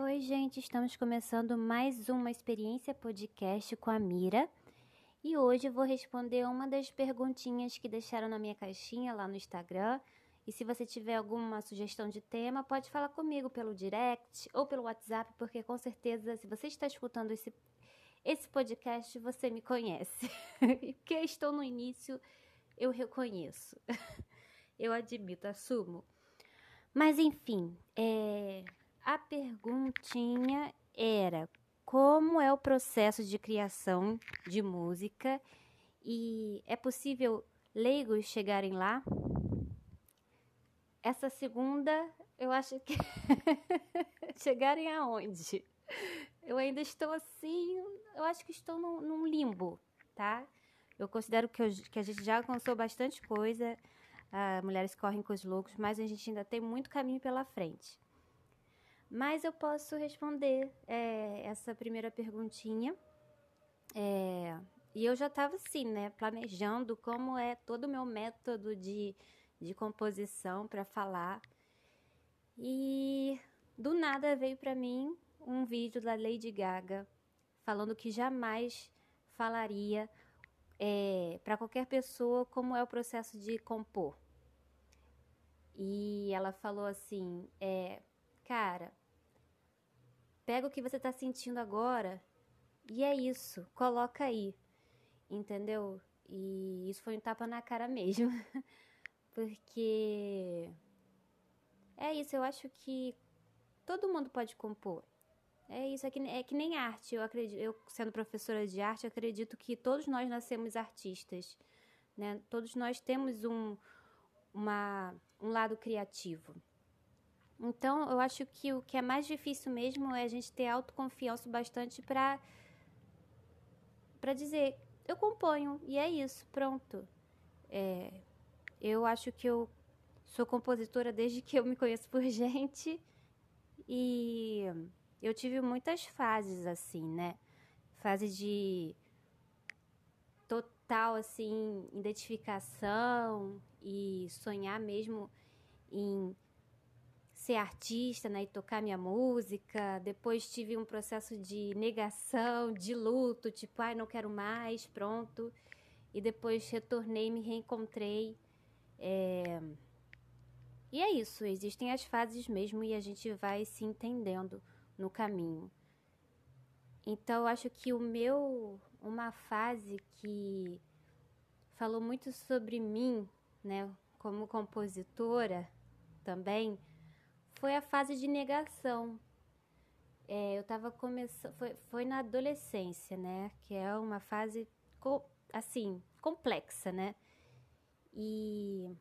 Oi, gente, estamos começando mais uma experiência podcast com a Mira. E hoje eu vou responder uma das perguntinhas que deixaram na minha caixinha lá no Instagram. E se você tiver alguma sugestão de tema, pode falar comigo pelo direct ou pelo WhatsApp, porque com certeza, se você está escutando esse, esse podcast, você me conhece. porque estou no início, eu reconheço. eu admito, assumo. Mas enfim, é, a perguntinha era como é o processo de criação de música e é possível leigos chegarem lá? Essa segunda, eu acho que chegarem aonde? Eu ainda estou assim, eu acho que estou num, num limbo, tá? Eu considero que, eu, que a gente já alcançou bastante coisa, ah, mulheres correm com os loucos, mas a gente ainda tem muito caminho pela frente. Mas eu posso responder é, essa primeira perguntinha. É, e eu já estava assim, né, planejando como é todo o meu método de, de composição para falar. E do nada veio para mim um vídeo da Lady Gaga falando que jamais falaria é, para qualquer pessoa como é o processo de compor. E ela falou assim: é, cara, pega o que você está sentindo agora e é isso, coloca aí, entendeu? E isso foi um tapa na cara mesmo, porque é isso, eu acho que todo mundo pode compor. É isso, é que, é que nem arte. Eu acredito, eu sendo professora de arte, acredito que todos nós nascemos artistas, né? Todos nós temos um, uma, um lado criativo. Então, eu acho que o que é mais difícil mesmo é a gente ter autoconfiança bastante para para dizer, eu componho e é isso, pronto. É, eu acho que eu sou compositora desde que eu me conheço por gente e eu tive muitas fases assim, né? Fase de total assim identificação e sonhar mesmo em ser artista, né, e tocar minha música. Depois tive um processo de negação, de luto, tipo, ai, não quero mais, pronto. E depois retornei, me reencontrei. É... E é isso, existem as fases mesmo e a gente vai se entendendo no caminho. Então, acho que o meu, uma fase que falou muito sobre mim, né, como compositora também, foi a fase de negação. É, eu estava começando, foi, foi na adolescência, né, que é uma fase, assim, complexa, né, e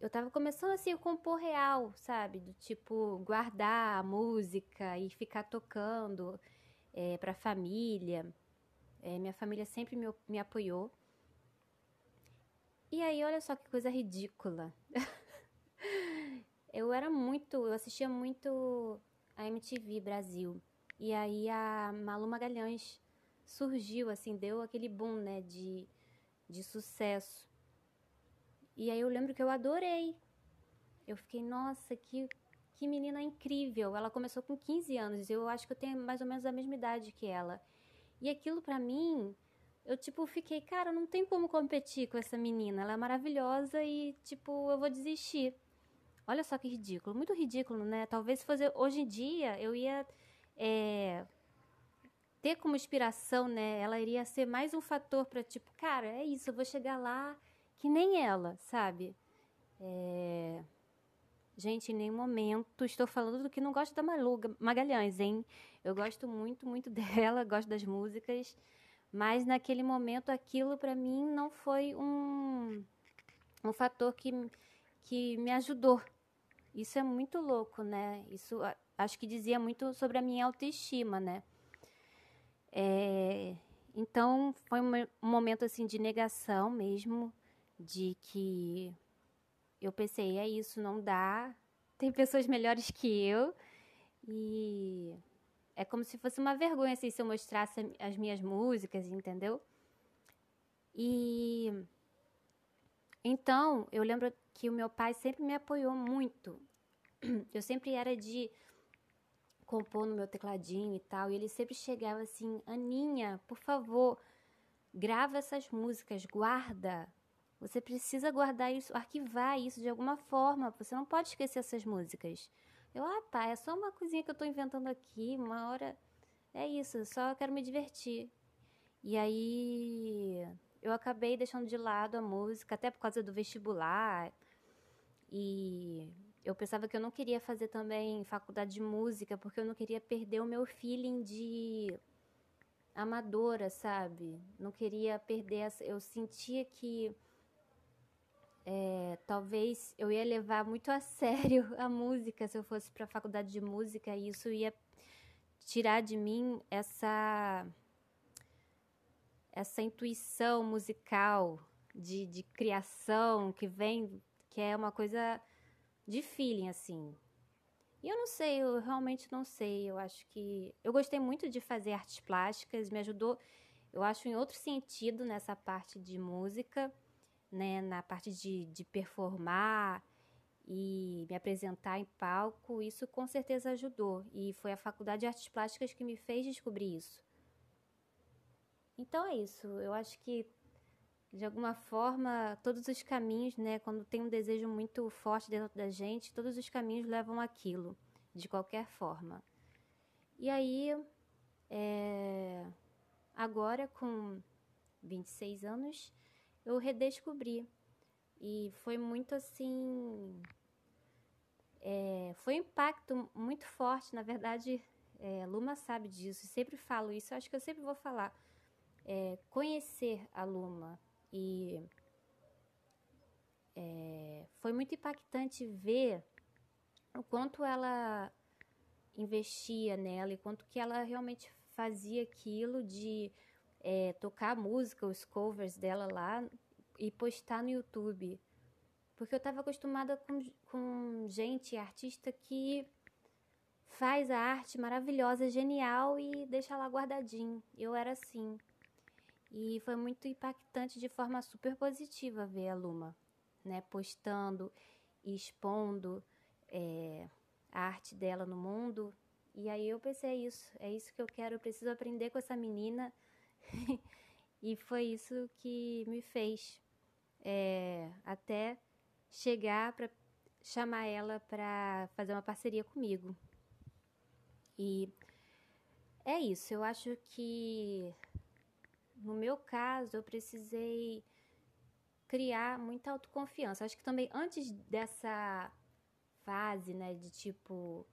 eu tava começando assim a compor real, sabe? Do tipo, guardar a música e ficar tocando é, pra família. É, minha família sempre me, me apoiou. E aí, olha só que coisa ridícula. eu era muito, eu assistia muito a MTV Brasil. E aí a Malu Magalhães surgiu, assim, deu aquele boom, né, de, de sucesso. E aí eu lembro que eu adorei. Eu fiquei, nossa, que, que menina incrível. Ela começou com 15 anos, eu acho que eu tenho mais ou menos a mesma idade que ela. E aquilo para mim, eu tipo fiquei, cara, não tem como competir com essa menina. Ela é maravilhosa e tipo, eu vou desistir. Olha só que ridículo, muito ridículo, né? Talvez fosse hoje em dia, eu ia é, ter como inspiração, né? Ela iria ser mais um fator para tipo, cara, é isso, eu vou chegar lá que nem ela, sabe? É... Gente, em nenhum momento estou falando do que não gosto da Malu Magalhães, hein? Eu gosto muito, muito dela, gosto das músicas, mas naquele momento aquilo para mim não foi um, um fator que, que me ajudou. Isso é muito louco, né? Isso acho que dizia muito sobre a minha autoestima, né? É, então foi um momento assim de negação mesmo de que eu pensei, é isso, não dá. Tem pessoas melhores que eu. E é como se fosse uma vergonha assim, se eu mostrasse as minhas músicas, entendeu? E então, eu lembro que o meu pai sempre me apoiou muito. Eu sempre era de compor no meu tecladinho e tal. E ele sempre chegava assim: Aninha, por favor, grava essas músicas, guarda. Você precisa guardar isso, arquivar isso de alguma forma. Você não pode esquecer essas músicas. Eu, ah, tá, é só uma coisinha que eu tô inventando aqui, uma hora. É isso, só quero me divertir. E aí eu acabei deixando de lado a música, até por causa do vestibular. E eu pensava que eu não queria fazer também faculdade de música, porque eu não queria perder o meu feeling de amadora, sabe? Não queria perder essa. Eu sentia que é, talvez eu ia levar muito a sério a música se eu fosse para a faculdade de música e isso ia tirar de mim essa essa intuição musical de, de criação que vem que é uma coisa de feeling, assim. E eu não sei, eu realmente não sei. Eu acho que. Eu gostei muito de fazer artes plásticas, me ajudou, eu acho, em outro sentido nessa parte de música, né? Na parte de, de performar e me apresentar em palco. Isso com certeza ajudou. E foi a Faculdade de Artes Plásticas que me fez descobrir isso. Então é isso. Eu acho que de alguma forma, todos os caminhos, né, quando tem um desejo muito forte dentro da gente, todos os caminhos levam aquilo, de qualquer forma. E aí, é, agora com 26 anos, eu redescobri. E foi muito assim. É, foi um impacto muito forte, na verdade, é, Luma sabe disso, sempre falo isso, acho que eu sempre vou falar. É, conhecer a Luma, e é, foi muito impactante ver o quanto ela investia nela e quanto que ela realmente fazia aquilo de é, tocar música, os covers dela lá e postar no YouTube. Porque eu estava acostumada com, com gente, artista que faz a arte maravilhosa, genial e deixa lá guardadinho. Eu era assim. E foi muito impactante de forma super positiva ver a Luma, né, postando e expondo é, a arte dela no mundo. E aí eu pensei, é isso, é isso que eu quero, eu preciso aprender com essa menina. e foi isso que me fez é, até chegar para chamar ela para fazer uma parceria comigo. E é isso, eu acho que no meu caso, eu precisei criar muita autoconfiança. Acho que também antes dessa fase, né, de tipo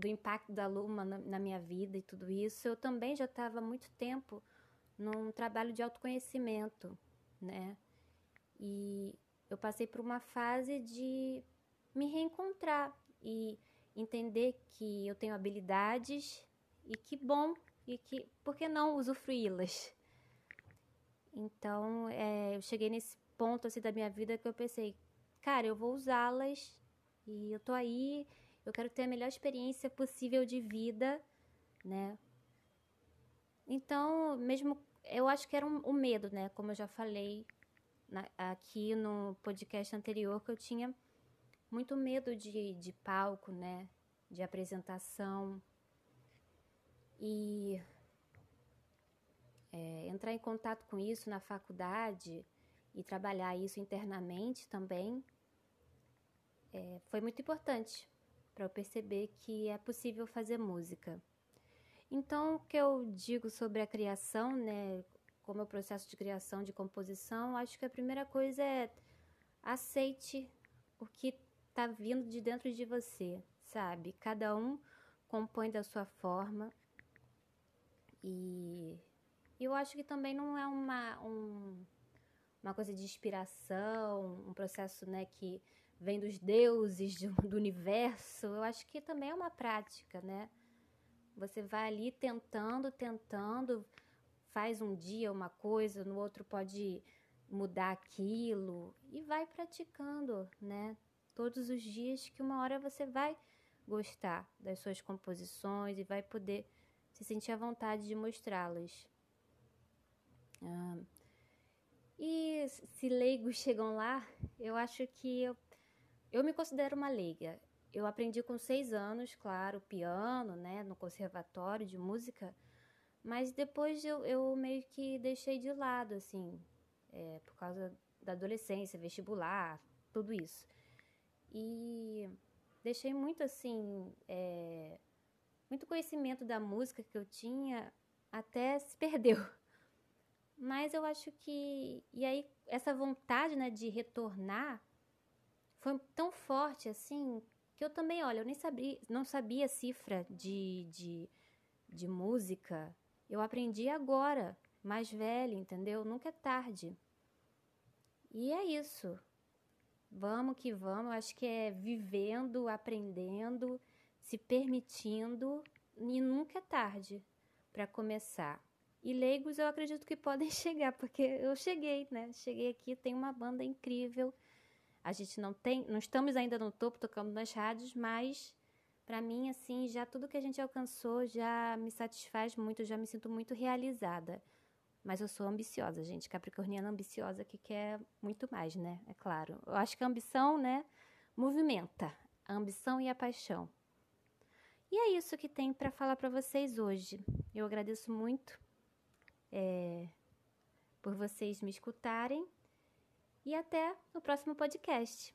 do impacto da Luma na, minha vida e tudo isso, eu também já estava muito tempo num trabalho de autoconhecimento, né? E eu passei por uma fase de me reencontrar e entender que eu tenho habilidades e que bom e que por que não usufruí-las? Então, é, eu cheguei nesse ponto assim da minha vida que eu pensei, cara, eu vou usá-las e eu tô aí, eu quero ter a melhor experiência possível de vida, né? Então, mesmo eu acho que era um, o medo, né? Como eu já falei na, aqui no podcast anterior, que eu tinha muito medo de, de palco, né? De apresentação. E é, entrar em contato com isso na faculdade e trabalhar isso internamente também é, foi muito importante para eu perceber que é possível fazer música. Então, o que eu digo sobre a criação, né, como é o processo de criação, de composição, acho que a primeira coisa é aceite o que está vindo de dentro de você, sabe? Cada um compõe da sua forma e eu acho que também não é uma, um, uma coisa de inspiração, um processo né, que vem dos deuses, do, do universo. Eu acho que também é uma prática, né? Você vai ali tentando, tentando, faz um dia uma coisa, no outro pode mudar aquilo e vai praticando, né? Todos os dias que uma hora você vai gostar das suas composições e vai poder se sentir à vontade de mostrá-las. Ah, e se leigos chegam lá, eu acho que eu, eu me considero uma leiga. eu aprendi com seis anos, claro, piano, né, no conservatório de música, mas depois eu, eu meio que deixei de lado, assim, é, por causa da adolescência, vestibular, tudo isso. E deixei muito, assim, é, muito conhecimento da música que eu tinha até se perdeu. Mas eu acho que. E aí, essa vontade né, de retornar foi tão forte assim que eu também, olha, eu nem sabia, não sabia cifra de, de, de música. Eu aprendi agora, mais velha, entendeu? Nunca é tarde. E é isso. Vamos que vamos. Acho que é vivendo, aprendendo, se permitindo e nunca é tarde para começar. E leigos eu acredito que podem chegar, porque eu cheguei, né? Cheguei aqui, tem uma banda incrível. A gente não tem, não estamos ainda no topo tocando nas rádios, mas para mim assim, já tudo que a gente alcançou já me satisfaz muito, já me sinto muito realizada. Mas eu sou ambiciosa, gente, capricorniana ambiciosa que quer muito mais, né? É claro. Eu acho que a ambição, né, movimenta a ambição e a paixão. E é isso que tem para falar para vocês hoje. Eu agradeço muito é, por vocês me escutarem e até no próximo podcast.